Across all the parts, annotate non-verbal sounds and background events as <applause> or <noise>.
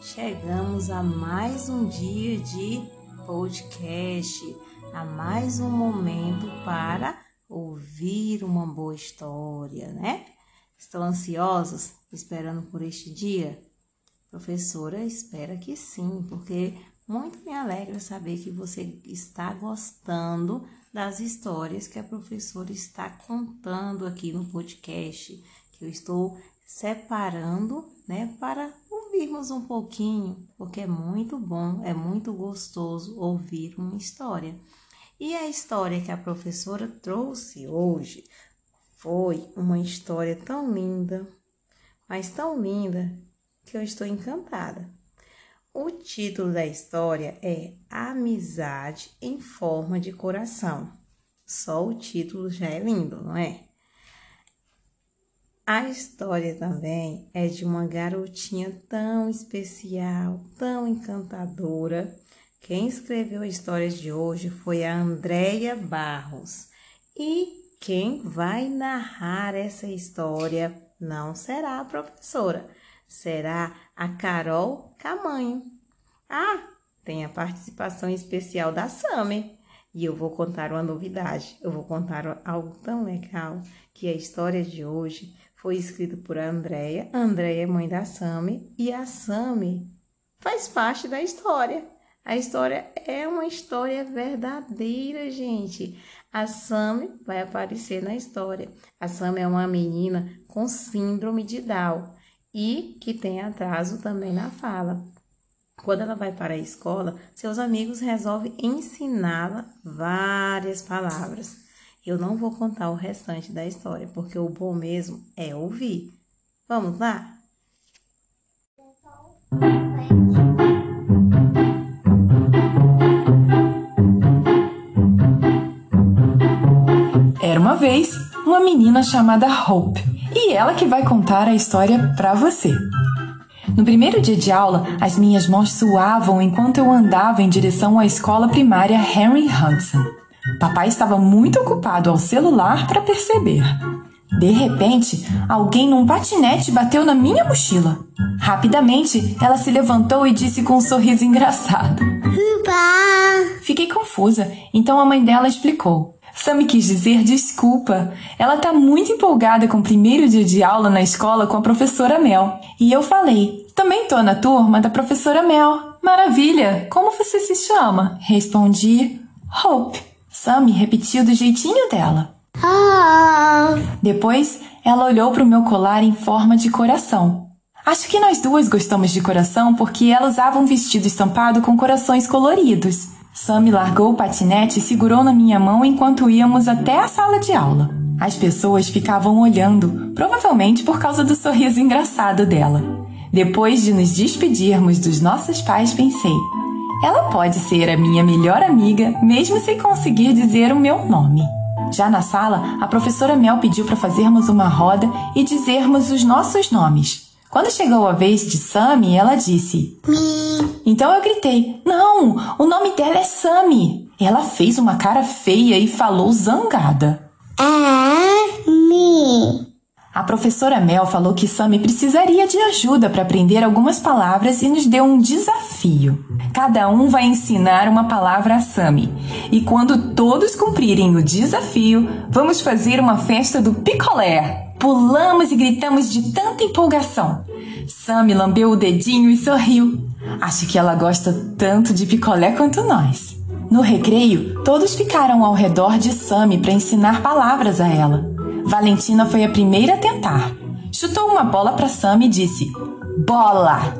chegamos a mais um dia de podcast, a mais um momento para ouvir uma boa história, né? Estão ansiosos esperando por este dia? Professora, espera que sim, porque muito me alegra saber que você está gostando das histórias que a professora está contando aqui no podcast, que eu estou separando, né, para ouvirmos um pouquinho, porque é muito bom, é muito gostoso ouvir uma história. E a história que a professora trouxe hoje foi uma história tão linda, mas tão linda que eu estou encantada. O título da história é Amizade em Forma de Coração. Só o título já é lindo, não é? A história também é de uma garotinha tão especial, tão encantadora. Quem escreveu a história de hoje foi a Andréia Barros. E quem vai narrar essa história não será a professora, será a Carol Camanho. Ah, tem a participação especial da Sami. E eu vou contar uma novidade. Eu vou contar algo tão legal que a história de hoje foi escrito por Andréia. Andréia é mãe da Sami e a Sami faz parte da história. A história é uma história verdadeira, gente. A Sami vai aparecer na história. A Sami é uma menina com síndrome de Down e que tem atraso também na fala. Quando ela vai para a escola, seus amigos resolvem ensiná-la várias palavras. Eu não vou contar o restante da história, porque o bom mesmo é ouvir. Vamos lá? Era uma vez uma menina chamada Hope, e ela que vai contar a história para você. No primeiro dia de aula, as minhas mãos suavam enquanto eu andava em direção à escola primária Henry Hudson. Papai estava muito ocupado ao celular para perceber. De repente, alguém num patinete bateu na minha mochila. Rapidamente, ela se levantou e disse com um sorriso engraçado: Uba! Fiquei confusa, então a mãe dela explicou. Sammy quis dizer desculpa. Ela está muito empolgada com o primeiro dia de aula na escola com a professora Mel. E eu falei: Também tô na turma da professora Mel. Maravilha! Como você se chama? Respondi: Hope. Sammy repetiu do jeitinho dela. Ah! Depois, ela olhou para o meu colar em forma de coração. Acho que nós duas gostamos de coração porque ela usava um vestido estampado com corações coloridos. Sammy largou o patinete e segurou na minha mão enquanto íamos até a sala de aula. As pessoas ficavam olhando, provavelmente por causa do sorriso engraçado dela. Depois de nos despedirmos dos nossos pais, pensei: ela pode ser a minha melhor amiga, mesmo sem conseguir dizer o meu nome. Já na sala, a professora Mel pediu para fazermos uma roda e dizermos os nossos nomes. Quando chegou a vez de Sammy, ela disse: Mi. Então eu gritei: Não, o nome dela é Sammy. Ela fez uma cara feia e falou zangada. É mi. A professora Mel falou que Sammy precisaria de ajuda para aprender algumas palavras e nos deu um desafio. Cada um vai ensinar uma palavra a Sammy. E quando todos cumprirem o desafio, vamos fazer uma festa do picolé. Pulamos e gritamos de tanta empolgação. Sammy lambeu o dedinho e sorriu. Acho que ela gosta tanto de picolé quanto nós. No recreio, todos ficaram ao redor de Sammy para ensinar palavras a ela. Valentina foi a primeira a tentar. Chutou uma bola para Sammy e disse: Bola!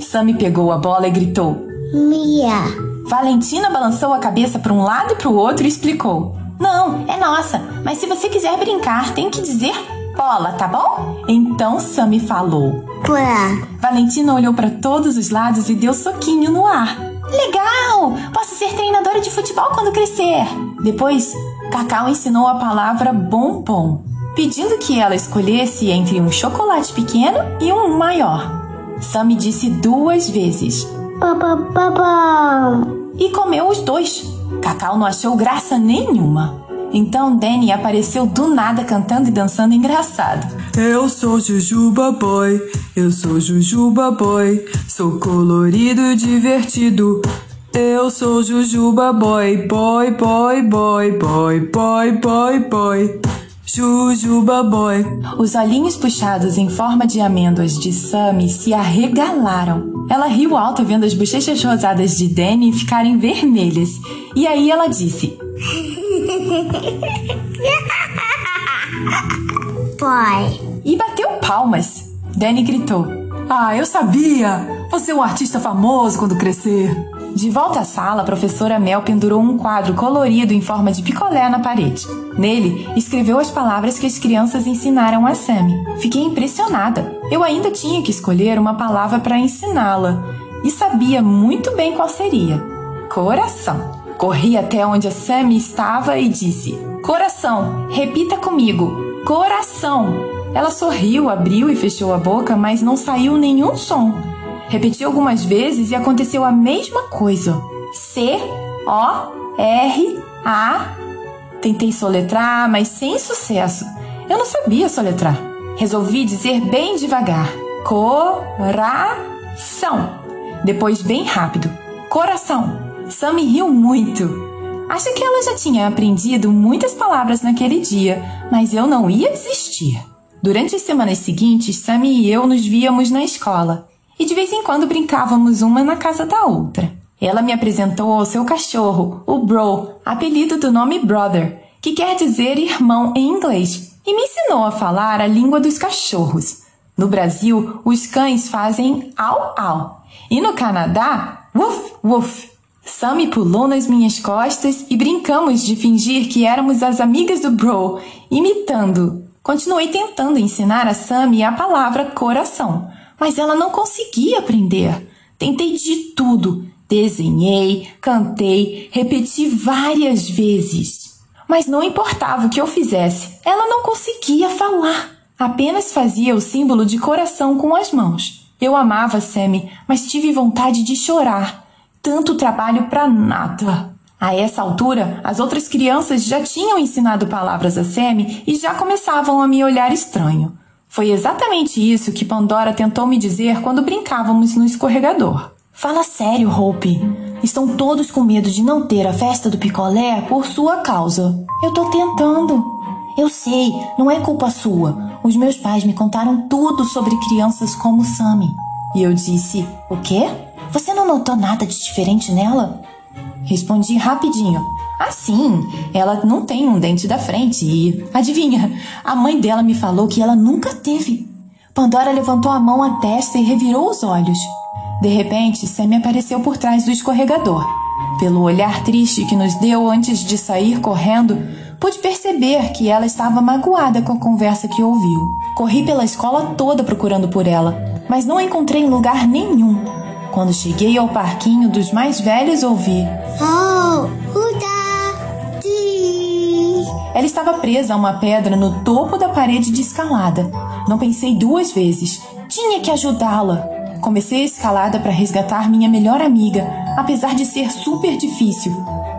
Sammy pegou a bola e gritou: Mia. Valentina balançou a cabeça para um lado e para o outro e explicou: Não, é nossa, mas se você quiser brincar, tem que dizer bola, tá bom? Então Sammy falou. Pula. Valentina olhou para todos os lados e deu soquinho no ar. Legal! Posso ser treinadora de futebol quando crescer. Depois, Cacau ensinou a palavra bombom, pedindo que ela escolhesse entre um chocolate pequeno e um maior. Sammy disse duas vezes papa. e comeu os dois. Cacau não achou graça nenhuma. Então Danny apareceu do nada cantando e dançando engraçado. Eu sou Jujuba Boy, eu sou Jujuba Boy, sou colorido e divertido. Eu sou Jujuba Boy, boy, boy, boy, boy, boy, boy, boy. Jujuba Boy. Os olhinhos puxados em forma de amêndoas de Sammy se arregalaram. Ela riu alto vendo as bochechas rosadas de Danny ficarem vermelhas. E aí ela disse: <laughs> Boy. E bateu palmas. Danny gritou: Ah, eu sabia! Você é um artista famoso quando crescer. De volta à sala, a professora Mel pendurou um quadro colorido em forma de picolé na parede. Nele, escreveu as palavras que as crianças ensinaram a Sammy. Fiquei impressionada. Eu ainda tinha que escolher uma palavra para ensiná-la e sabia muito bem qual seria: coração. Corri até onde a Sammy estava e disse: Coração, repita comigo: coração. Ela sorriu, abriu e fechou a boca, mas não saiu nenhum som. Repeti algumas vezes e aconteceu a mesma coisa. C O R A. Tentei soletrar, mas sem sucesso. Eu não sabia soletrar. Resolvi dizer bem devagar: coração. Depois bem rápido: coração. Sammy riu muito. Acho que ela já tinha aprendido muitas palavras naquele dia, mas eu não ia desistir. Durante as semanas seguintes, Sammy e eu nos víamos na escola e de vez em quando brincávamos uma na casa da outra. Ela me apresentou ao seu cachorro, o Bro, apelido do nome Brother, que quer dizer irmão em inglês, e me ensinou a falar a língua dos cachorros. No Brasil, os cães fazem au au, e no Canadá, woof woof. Sammy pulou nas minhas costas e brincamos de fingir que éramos as amigas do Bro, imitando. Continuei tentando ensinar a Sammy a palavra coração, mas ela não conseguia aprender. Tentei de tudo. Desenhei, cantei, repeti várias vezes. Mas não importava o que eu fizesse, ela não conseguia falar. Apenas fazia o símbolo de coração com as mãos. Eu amava Sammy, mas tive vontade de chorar. Tanto trabalho para nada. A essa altura, as outras crianças já tinham ensinado palavras a Sammy e já começavam a me olhar estranho. Foi exatamente isso que Pandora tentou me dizer quando brincávamos no escorregador. Fala sério, Hope. Estão todos com medo de não ter a festa do picolé por sua causa. Eu tô tentando. Eu sei, não é culpa sua. Os meus pais me contaram tudo sobre crianças como Sammy. E eu disse: O quê? Você não notou nada de diferente nela? Respondi rapidinho. Assim, ela não tem um dente da frente e. Adivinha? A mãe dela me falou que ela nunca teve. Pandora levantou a mão à testa e revirou os olhos. De repente, Sammy apareceu por trás do escorregador. Pelo olhar triste que nos deu antes de sair correndo, pude perceber que ela estava magoada com a conversa que ouviu. Corri pela escola toda procurando por ela, mas não a encontrei em lugar nenhum. Quando cheguei ao parquinho dos mais velhos, ouvi: Oh, estava presa a uma pedra no topo da parede de escalada. Não pensei duas vezes. Tinha que ajudá-la. Comecei a escalada para resgatar minha melhor amiga, apesar de ser super difícil.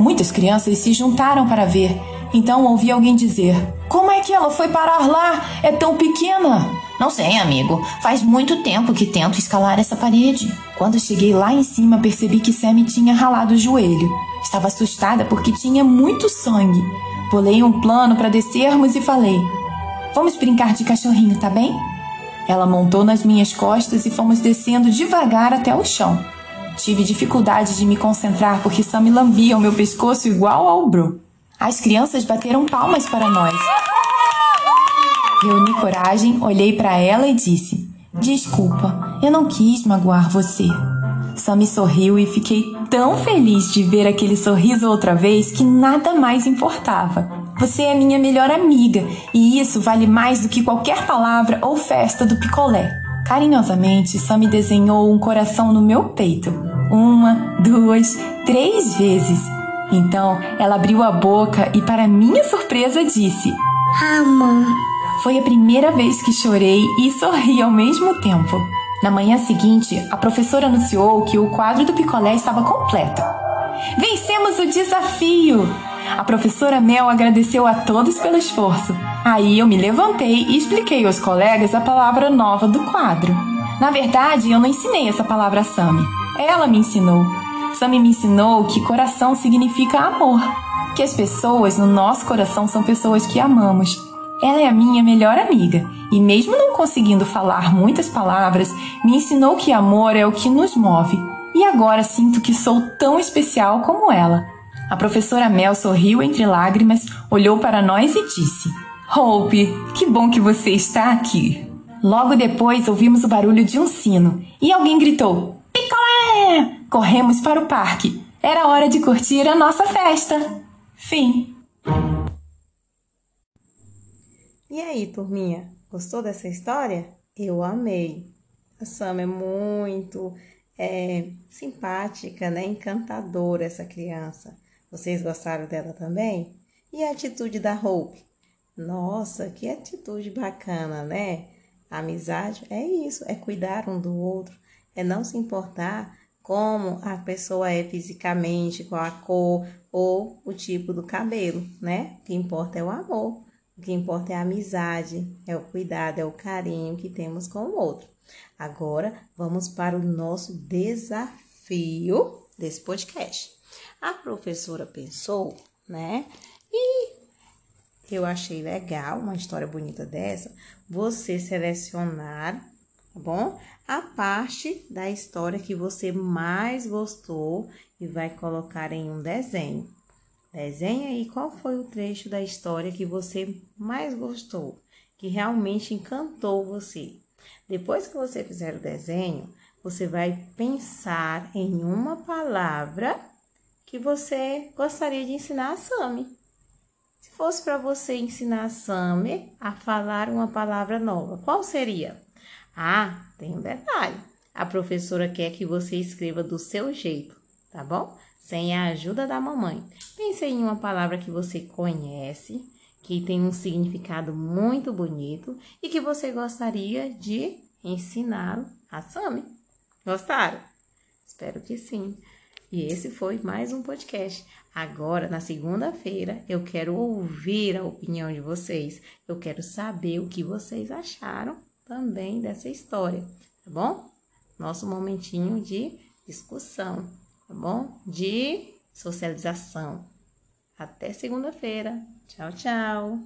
Muitas crianças se juntaram para ver, então ouvi alguém dizer: Como é que ela foi parar lá? É tão pequena! Não sei, amigo. Faz muito tempo que tento escalar essa parede. Quando cheguei lá em cima, percebi que Sammy tinha ralado o joelho. Estava assustada porque tinha muito sangue. Bolei um plano para descermos e falei: Vamos brincar de cachorrinho, tá bem? Ela montou nas minhas costas e fomos descendo devagar até o chão. Tive dificuldade de me concentrar porque Sammy lambia o meu pescoço igual ao Bro. As crianças bateram palmas para nós. Reuni coragem, olhei para ela e disse: Desculpa, eu não quis magoar você. Sammy sorriu e fiquei tão feliz de ver aquele sorriso outra vez que nada mais importava. Você é minha melhor amiga e isso vale mais do que qualquer palavra ou festa do picolé. Carinhosamente, Sammy desenhou um coração no meu peito. Uma, duas, três vezes. Então, ela abriu a boca e, para minha surpresa, disse: Ama. Foi a primeira vez que chorei e sorri ao mesmo tempo. Na manhã seguinte, a professora anunciou que o quadro do picolé estava completo. Vencemos o desafio! A professora Mel agradeceu a todos pelo esforço. Aí eu me levantei e expliquei aos colegas a palavra nova do quadro. Na verdade, eu não ensinei essa palavra a Sami. Ela me ensinou. Sami me ensinou que coração significa amor. Que as pessoas no nosso coração são pessoas que amamos. Ela é a minha melhor amiga e, mesmo não conseguindo falar muitas palavras, me ensinou que amor é o que nos move. E agora sinto que sou tão especial como ela. A professora Mel sorriu entre lágrimas, olhou para nós e disse: Hope, que bom que você está aqui. Logo depois ouvimos o barulho de um sino e alguém gritou: Picolé! Corremos para o parque. Era hora de curtir a nossa festa. Fim. E aí, turminha, gostou dessa história? Eu amei. A Sam é muito é, simpática, né? Encantadora essa criança. Vocês gostaram dela também? E a atitude da Hope? Nossa, que atitude bacana, né? A amizade é isso, é cuidar um do outro, é não se importar como a pessoa é fisicamente, qual a cor ou o tipo do cabelo, né? O que importa é o amor, o que importa é a amizade, é o cuidado, é o carinho que temos com o outro. Agora vamos para o nosso desafio desse podcast. A professora pensou, né? E eu achei legal uma história bonita dessa, você selecionar, tá bom? A parte da história que você mais gostou e vai colocar em um desenho. Desenha aí qual foi o trecho da história que você mais gostou, que realmente encantou você. Depois que você fizer o desenho, você vai pensar em uma palavra que você gostaria de ensinar a Sami. Se fosse para você ensinar a Sami a falar uma palavra nova, qual seria? Ah, tem um detalhe. A professora quer que você escreva do seu jeito, tá bom? Sem a ajuda da mamãe. Pense em uma palavra que você conhece, que tem um significado muito bonito e que você gostaria de ensinar a Sami. Gostaram? Espero que sim. E esse foi mais um podcast. Agora, na segunda-feira, eu quero ouvir a opinião de vocês. Eu quero saber o que vocês acharam também dessa história, tá bom? Nosso momentinho de discussão, tá bom? De socialização. Até segunda-feira. Tchau, tchau.